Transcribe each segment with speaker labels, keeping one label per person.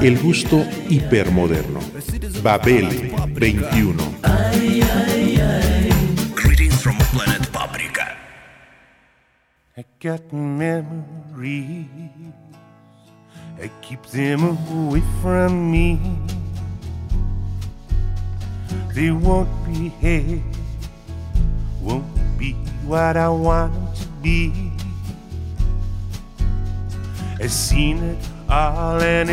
Speaker 1: El gusto hipermoderno. Babel 21.
Speaker 2: Greetings from planet Paprika.
Speaker 3: I got memories. I keep them away from me. They won't be here, won't be what I want to be. I've seen it and.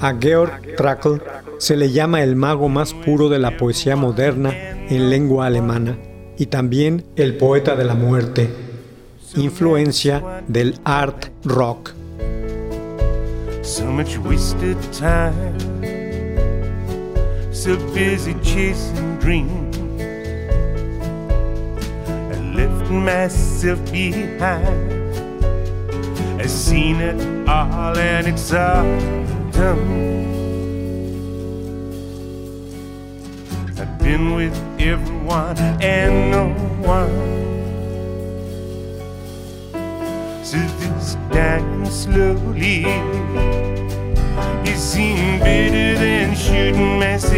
Speaker 4: A Georg Trakl se le llama el mago más puro de la poesía moderna en lengua alemana y también el poeta de la muerte, influencia del art rock.
Speaker 3: So much wasted time. So busy chasing dreams. I left myself behind. Seen it all and it's done. I've been with everyone and no one. So this dying slowly It seemed better than shooting myself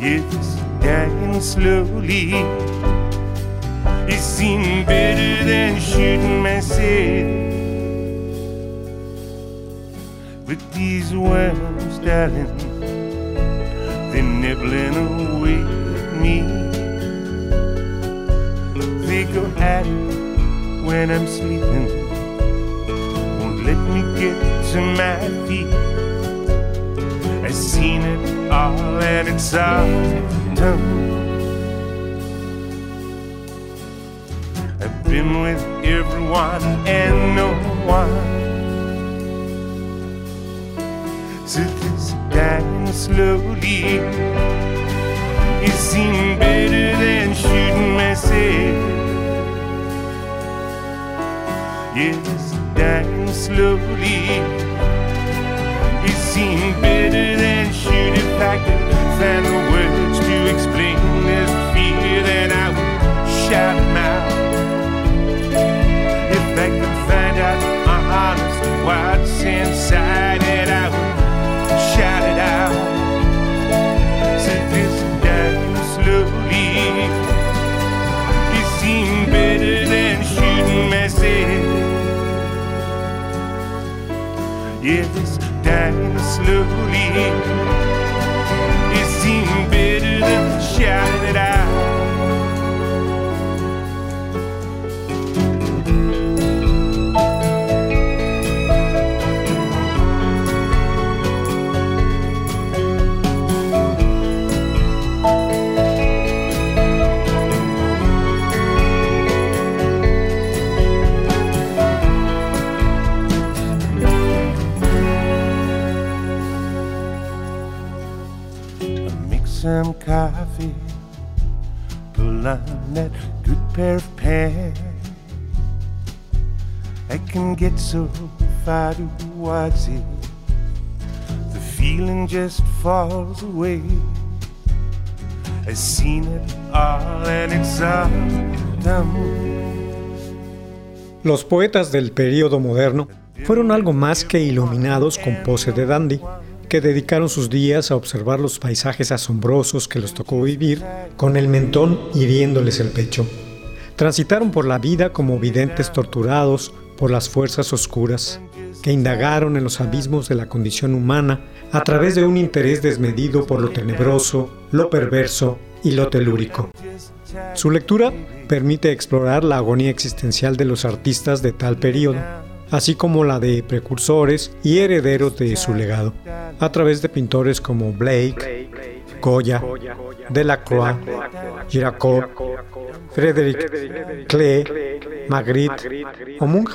Speaker 3: Yes, dying slowly It seemed better than shooting myself But these worms, darling They're nibbling away at me they go at when I'm sleeping. Won't let me get to my feet. I've seen it all and it's all done. Been with everyone and no one. So this dying slowly. It seemed better than shooting myself. Yes, dying slowly. It seemed better than shooting if I find the words to explain this fear that I would shout shout it out. This slowly. Better than shooting myself. Yes, dying slowly. On that good pair of pants. I can get so far towards it, the feeling just falls away. I've seen it all and it's all done.
Speaker 4: Los poetas del período moderno fueron algo más que iluminados con pose de dandy, que dedicaron sus días a observar los paisajes asombrosos que les tocó vivir con el mentón hiriéndoles el pecho. Transitaron por la vida como videntes torturados por las fuerzas oscuras, que indagaron en los abismos de la condición humana a través de un interés desmedido por lo tenebroso, lo perverso y lo telúrico. Su lectura permite explorar la agonía existencial de los artistas de tal periodo, así como la de precursores y herederos de su legado, a través de pintores como Blake, Goya, Delacroix, Giracault, Frédéric Klee, Magritte o Munch,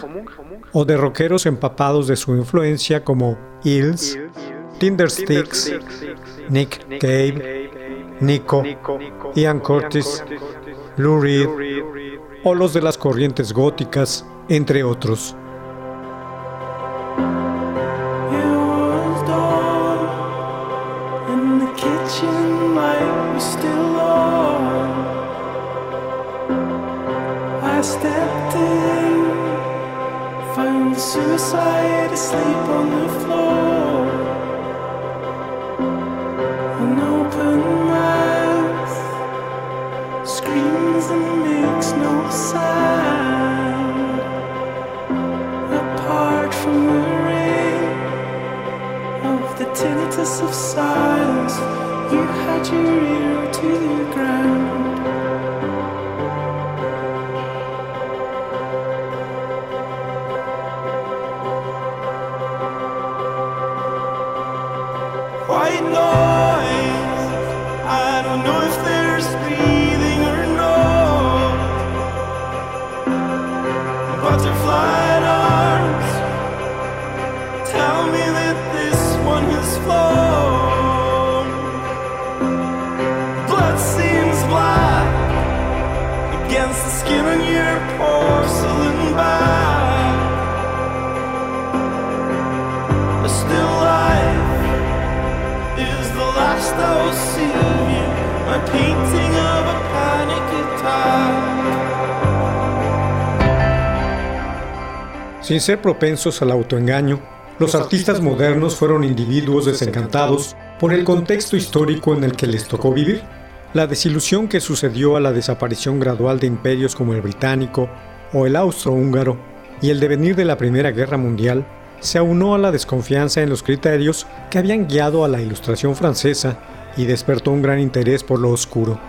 Speaker 4: o de rockeros empapados de su influencia como Hills, Tindersticks, Nick Cave, Nico, Ian Curtis, Lou Reed o los de las corrientes góticas, entre otros.
Speaker 5: Screams and makes no sound. Tinnitus of silence, you had your ear to the ground. Against the skin on your porcelain back. But still life is the last I will see of you. My painting of a panic attack.
Speaker 4: Sin ser propensos al autoengaño, los artistas modernos fueron individuos desencantados por el contexto histórico en el que les tocó vivir. La desilusión que sucedió a la desaparición gradual de imperios como el británico o el austrohúngaro y el devenir de la Primera Guerra Mundial se aunó a la desconfianza en los criterios que habían guiado a la ilustración francesa y despertó un gran interés por lo oscuro.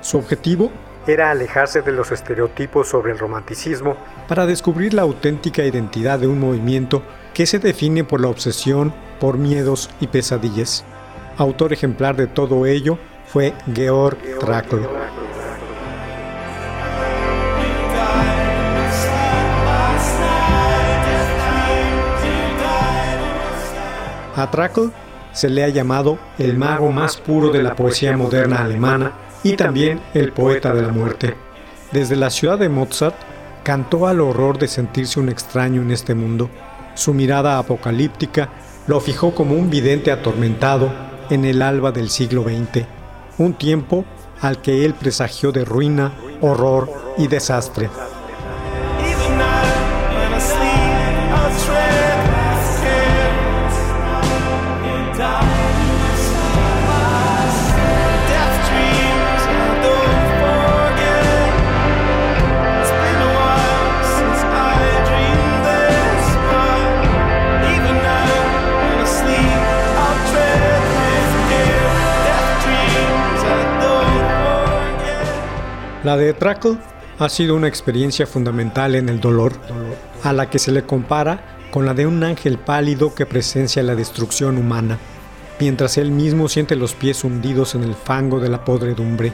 Speaker 4: Su objetivo era alejarse de los estereotipos sobre el romanticismo para descubrir la auténtica identidad de un movimiento que se define por la obsesión por miedos y pesadillas. Autor ejemplar de todo ello fue Georg Trakl. A Trakl se le ha llamado el mago más puro de la poesía moderna alemana y también el poeta de la muerte. Desde la ciudad de Mozart, cantó al horror de sentirse un extraño en este mundo. Su mirada apocalíptica lo fijó como un vidente atormentado en el alba del siglo XX, un tiempo al que él presagió de ruina, horror y desastre. La de Trakl ha sido una experiencia fundamental en el dolor, a la que se le compara con la de un ángel pálido que presencia la destrucción humana, mientras él mismo siente los pies hundidos en el fango de la podredumbre,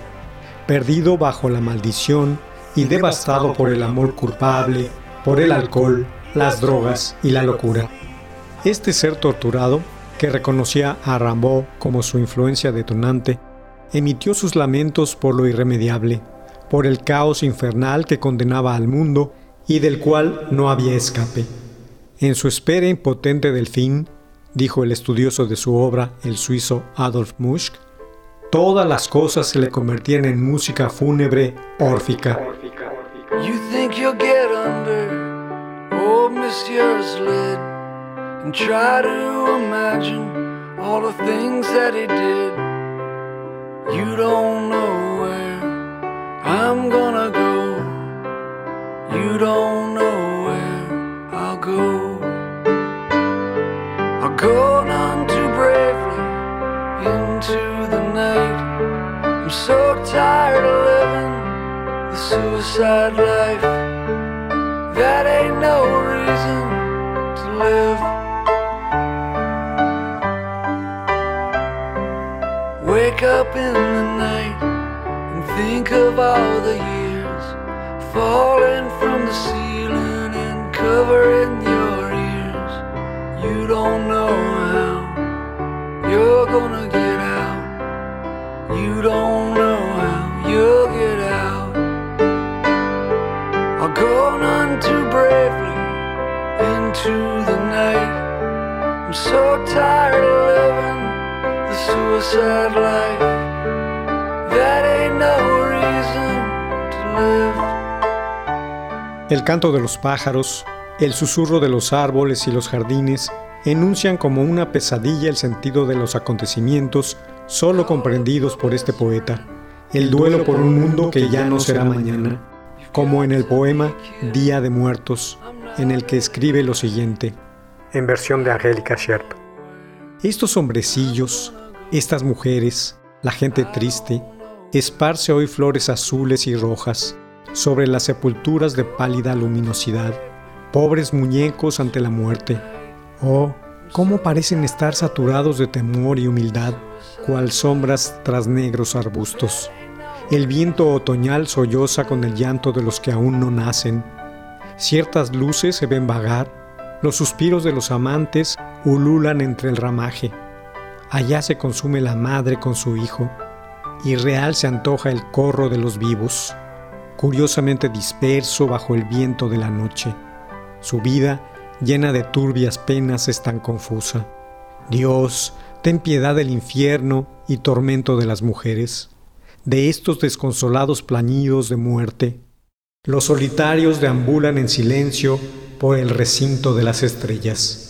Speaker 4: perdido bajo la maldición y devastado por el amor culpable, por el alcohol, las drogas y la locura. Este ser torturado, que reconocía a Rimbaud como su influencia detonante, emitió sus lamentos por lo irremediable, por el caos infernal que condenaba al mundo y del cual no había escape. En su espera impotente del fin, dijo el estudioso de su obra, el suizo Adolf Muschk, todas las cosas se le convertían en música fúnebre órfica.
Speaker 5: You think you'll get under old and try to imagine all the things that he did. You don't know I'm gonna go. You don't know where I'll go. I'll go none too bravely into the night. I'm so tired of living the suicide life. That ain't no reason to live. Wake up in the night think of all the years falling from the ceiling and covering your ears. You don't know how you're gonna get out. You don't know how you'll get out. I'll go none too bravely into the night. I'm so tired of living the suicide life.
Speaker 4: El canto de los pájaros, el susurro de los árboles y los jardines enuncian como una pesadilla el sentido de los acontecimientos solo comprendidos por este poeta, el duelo por un mundo que ya no será mañana, como en el poema Día de Muertos, en el que escribe lo siguiente, en versión de Angélica Sherp. Estos hombrecillos, estas mujeres, la gente triste, esparce hoy flores azules y rojas, sobre las sepulturas de pálida luminosidad, pobres muñecos ante la muerte. Oh, cómo parecen estar saturados de temor y humildad, cual sombras tras negros arbustos. El viento otoñal solloza con el llanto de los que aún no nacen. Ciertas luces se ven vagar, los suspiros de los amantes ululan entre el ramaje. Allá se consume la madre con su hijo, y real se antoja el corro de los vivos curiosamente disperso bajo el viento de la noche. Su vida, llena de turbias penas, es tan confusa. Dios, ten piedad del infierno y tormento de las mujeres, de estos desconsolados plañidos de muerte. Los solitarios deambulan en silencio por el recinto de las estrellas.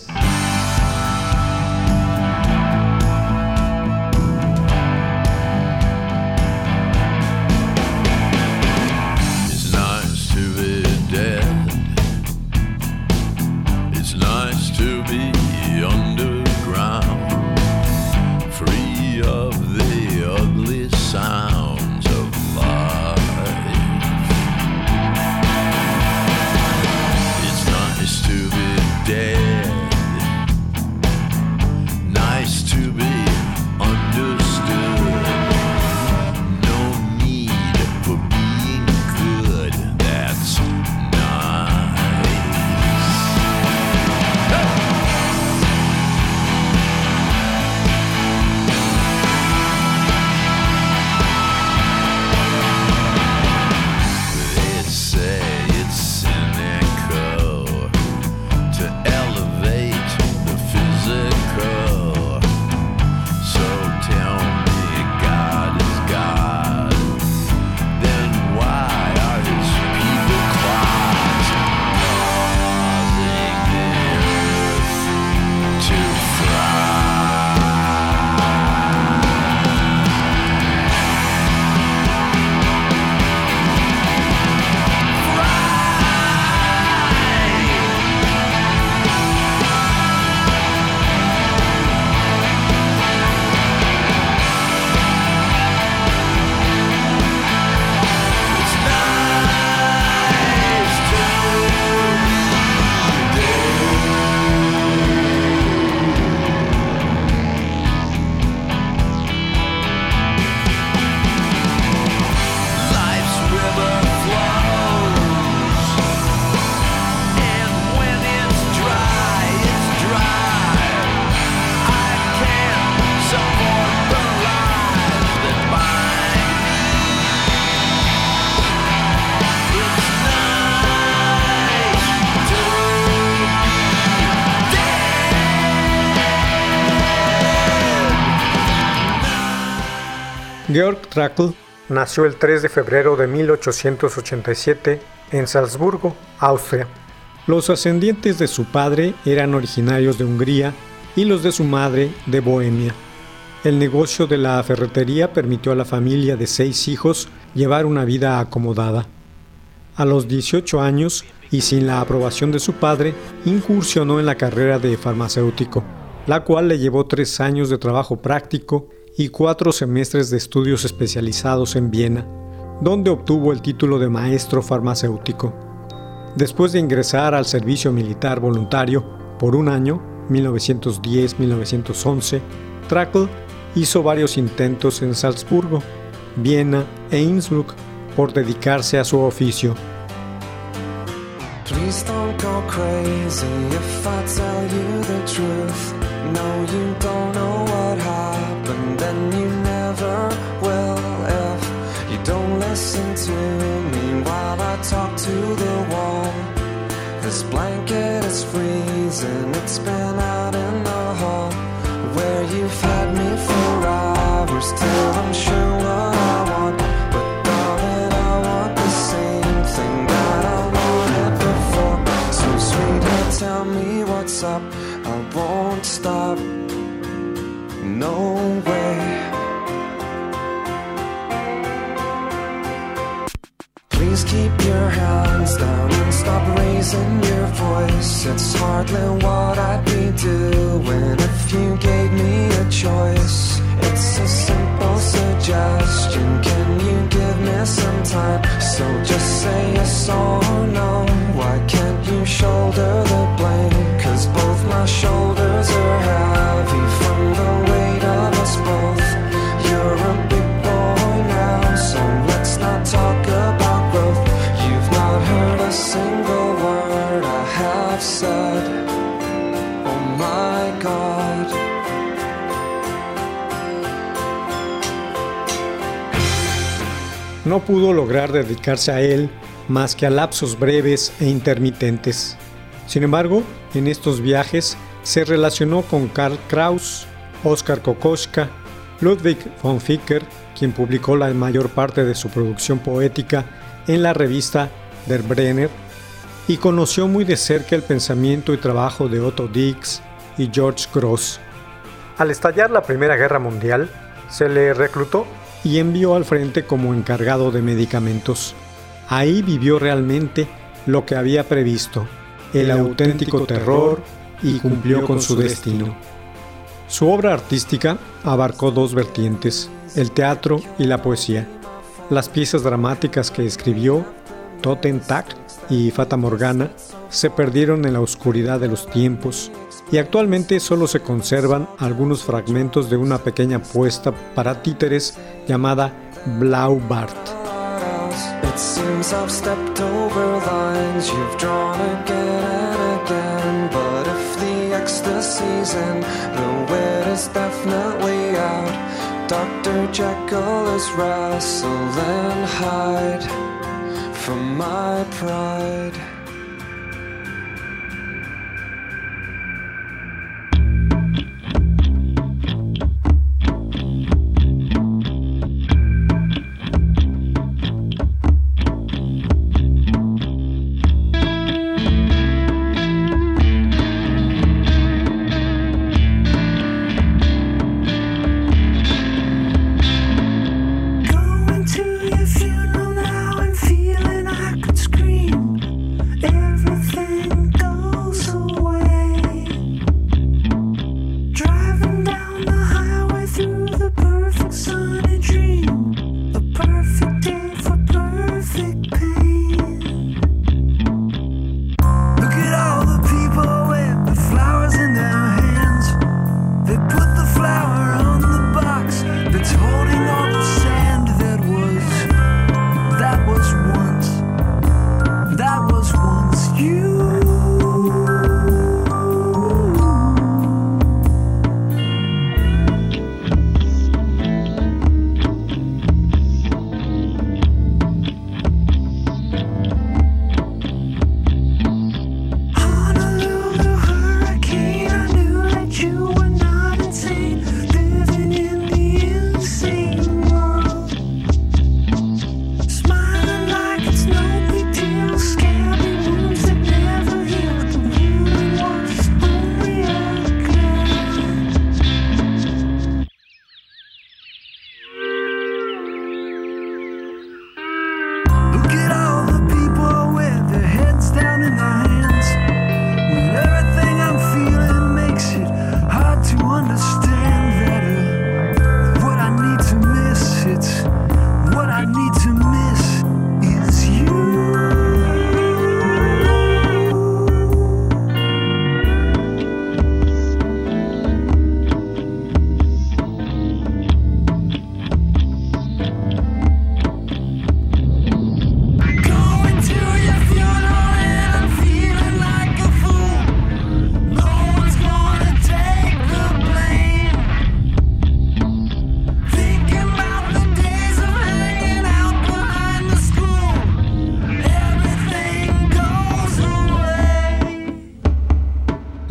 Speaker 4: Georg Trakl nació el 3 de febrero de 1887 en Salzburgo, Austria. Los ascendientes de su padre eran originarios de Hungría y los de su madre de Bohemia. El negocio de la ferretería permitió a la familia de seis hijos llevar una vida acomodada. A los 18 años y sin la aprobación de su padre, incursionó en la carrera de farmacéutico, la cual le llevó tres años de trabajo práctico y cuatro semestres de estudios especializados en Viena, donde obtuvo el título de maestro farmacéutico. Después de ingresar al servicio militar voluntario por un año, 1910-1911, Trakl hizo varios intentos en Salzburgo, Viena e Innsbruck por dedicarse a su oficio.
Speaker 6: No, you don't know what happened, will if you don't listen to me while I talk to the wall. This blanket is freezing, it's been out in the hall where you've had me for hours till I'm sure what I want. But darling, I want the same thing that I wanted before. So sweetheart, tell me what's up. I won't stop. No raising your voice. It's hardly what I'd be doing No
Speaker 4: pudo lograr dedicarse a él más que a lapsos breves e intermitentes. Sin embargo, en estos viajes se relacionó con Karl Kraus, Oskar Kokoschka, Ludwig von Ficker, quien publicó la mayor parte de su producción poética en la revista Der Brenner, y conoció muy de cerca el pensamiento y trabajo de Otto Dix y George Gross. Al estallar la Primera Guerra Mundial, se le reclutó y envió al frente como encargado de medicamentos. Ahí vivió realmente lo que había previsto, el auténtico terror, y cumplió con su destino. Su obra artística abarcó dos vertientes, el teatro y la poesía. Las piezas dramáticas que escribió, Toten Tak y Fata Morgana, se perdieron en la oscuridad de los tiempos y actualmente solo se conservan algunos fragmentos de una pequeña puesta para títeres llamada Blaubart.
Speaker 6: It seems I've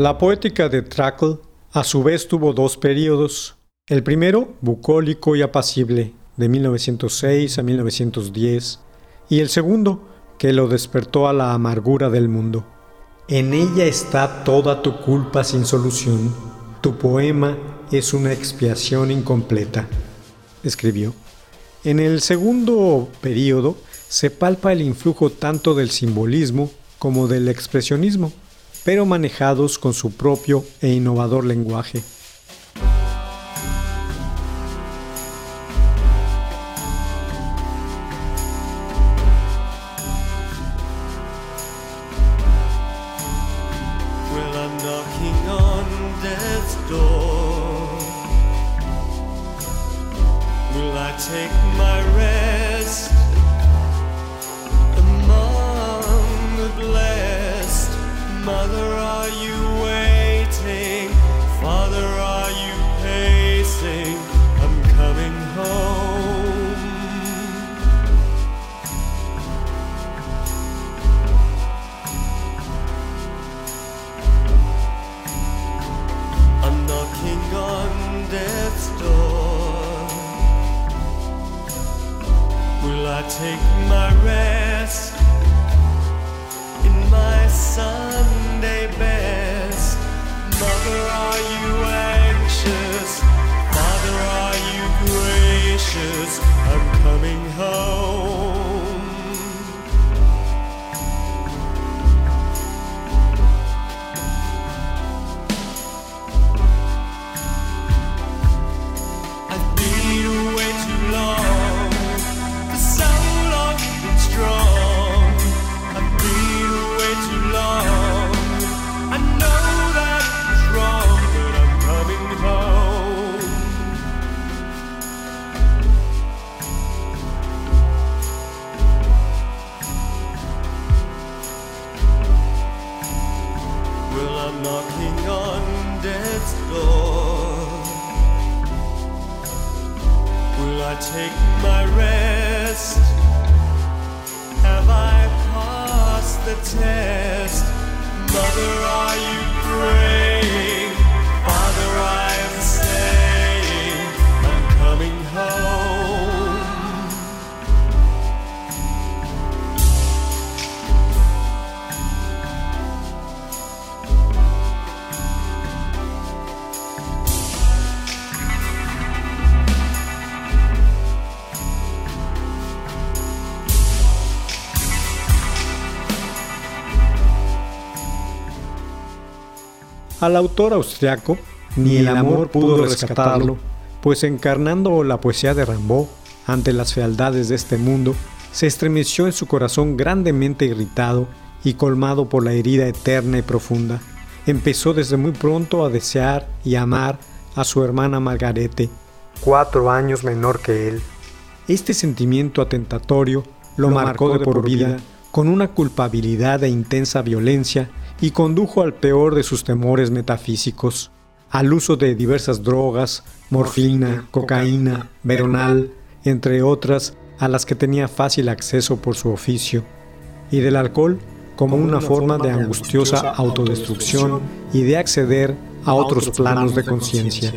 Speaker 4: La poética de Trackle a su vez tuvo dos periodos. El primero, bucólico y apacible, de 1906 a 1910, y el segundo, que lo despertó a la amargura del mundo. En ella está toda tu culpa sin solución. Tu poema es una expiación incompleta, escribió. En el segundo periodo se palpa el influjo tanto del simbolismo como del expresionismo, pero manejados con su propio e innovador lenguaje. Al autor austriaco ni el amor pudo rescatarlo, pues encarnando la poesía de Rimbaud ante las fealdades de este mundo, se estremeció en su corazón grandemente irritado y colmado por la herida eterna y profunda. Empezó desde muy pronto a desear y amar a su hermana Margarete, cuatro años menor que él. Este sentimiento atentatorio lo, marcó de por vida con una culpabilidad e intensa violencia y condujo al peor de sus temores metafísicos, al uso de diversas drogas, morfina, cocaína, veronal, entre otras a las que tenía fácil acceso por su oficio, y del alcohol como una forma de angustiosa autodestrucción y de acceder a otros planos de conciencia.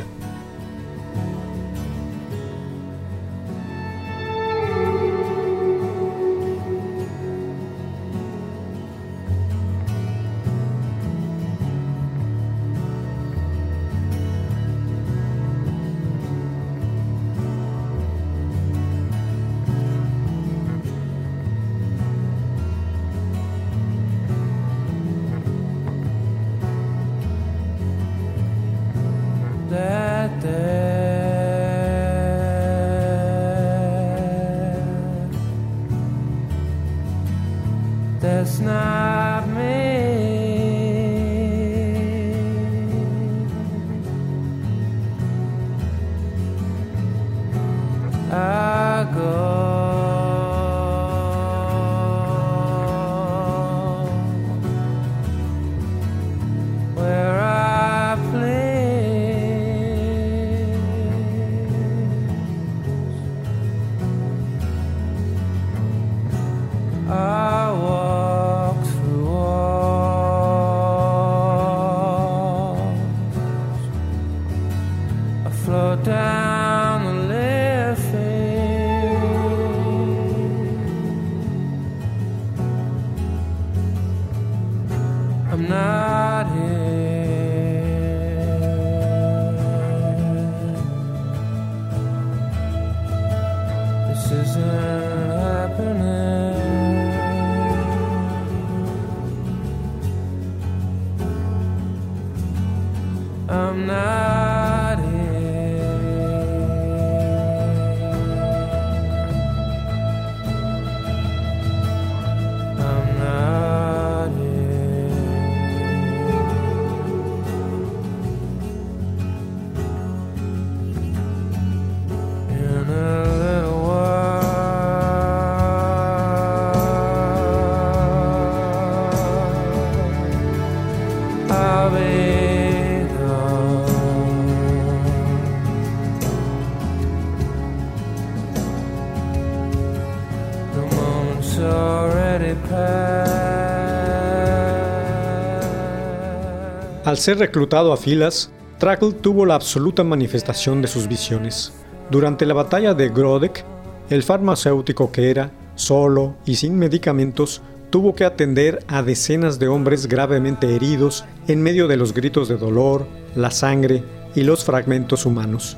Speaker 4: Al ser reclutado a filas, Trackle tuvo la absoluta manifestación de sus visiones. Durante la batalla de Grodek, el farmacéutico que era, solo y sin medicamentos, tuvo que atender a decenas de hombres gravemente heridos en medio de los gritos de dolor, la sangre y los fragmentos humanos.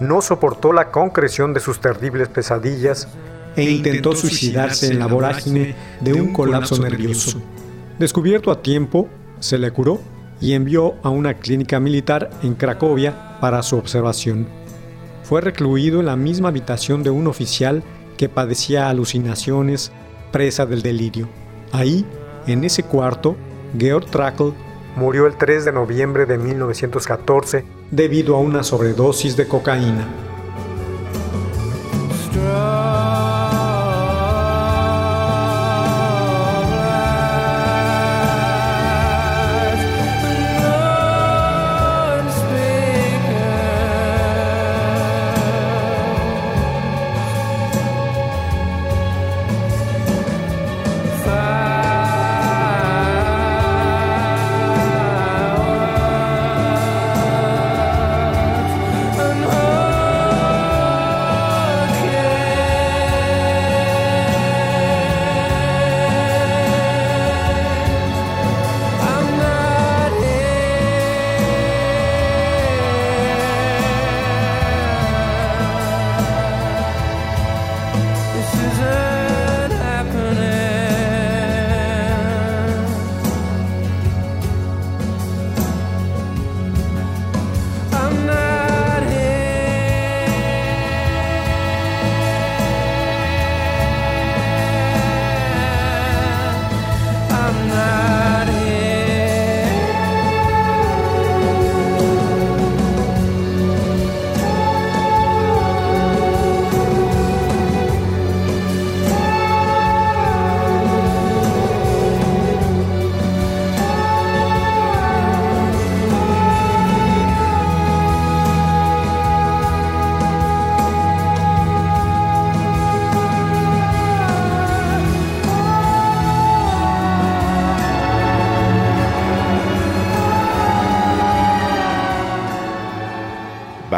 Speaker 4: No soportó la concreción de sus terribles pesadillas e intentó suicidarse en la vorágine de un colapso nervioso. Descubierto a tiempo, se le curó y envió a una clínica militar en Cracovia para su observación. Fue recluido en la misma habitación de un oficial que padecía alucinaciones, presa del delirio. Ahí, en ese cuarto, Georg Trakl murió el 3 de noviembre de 1914 debido a una sobredosis de cocaína.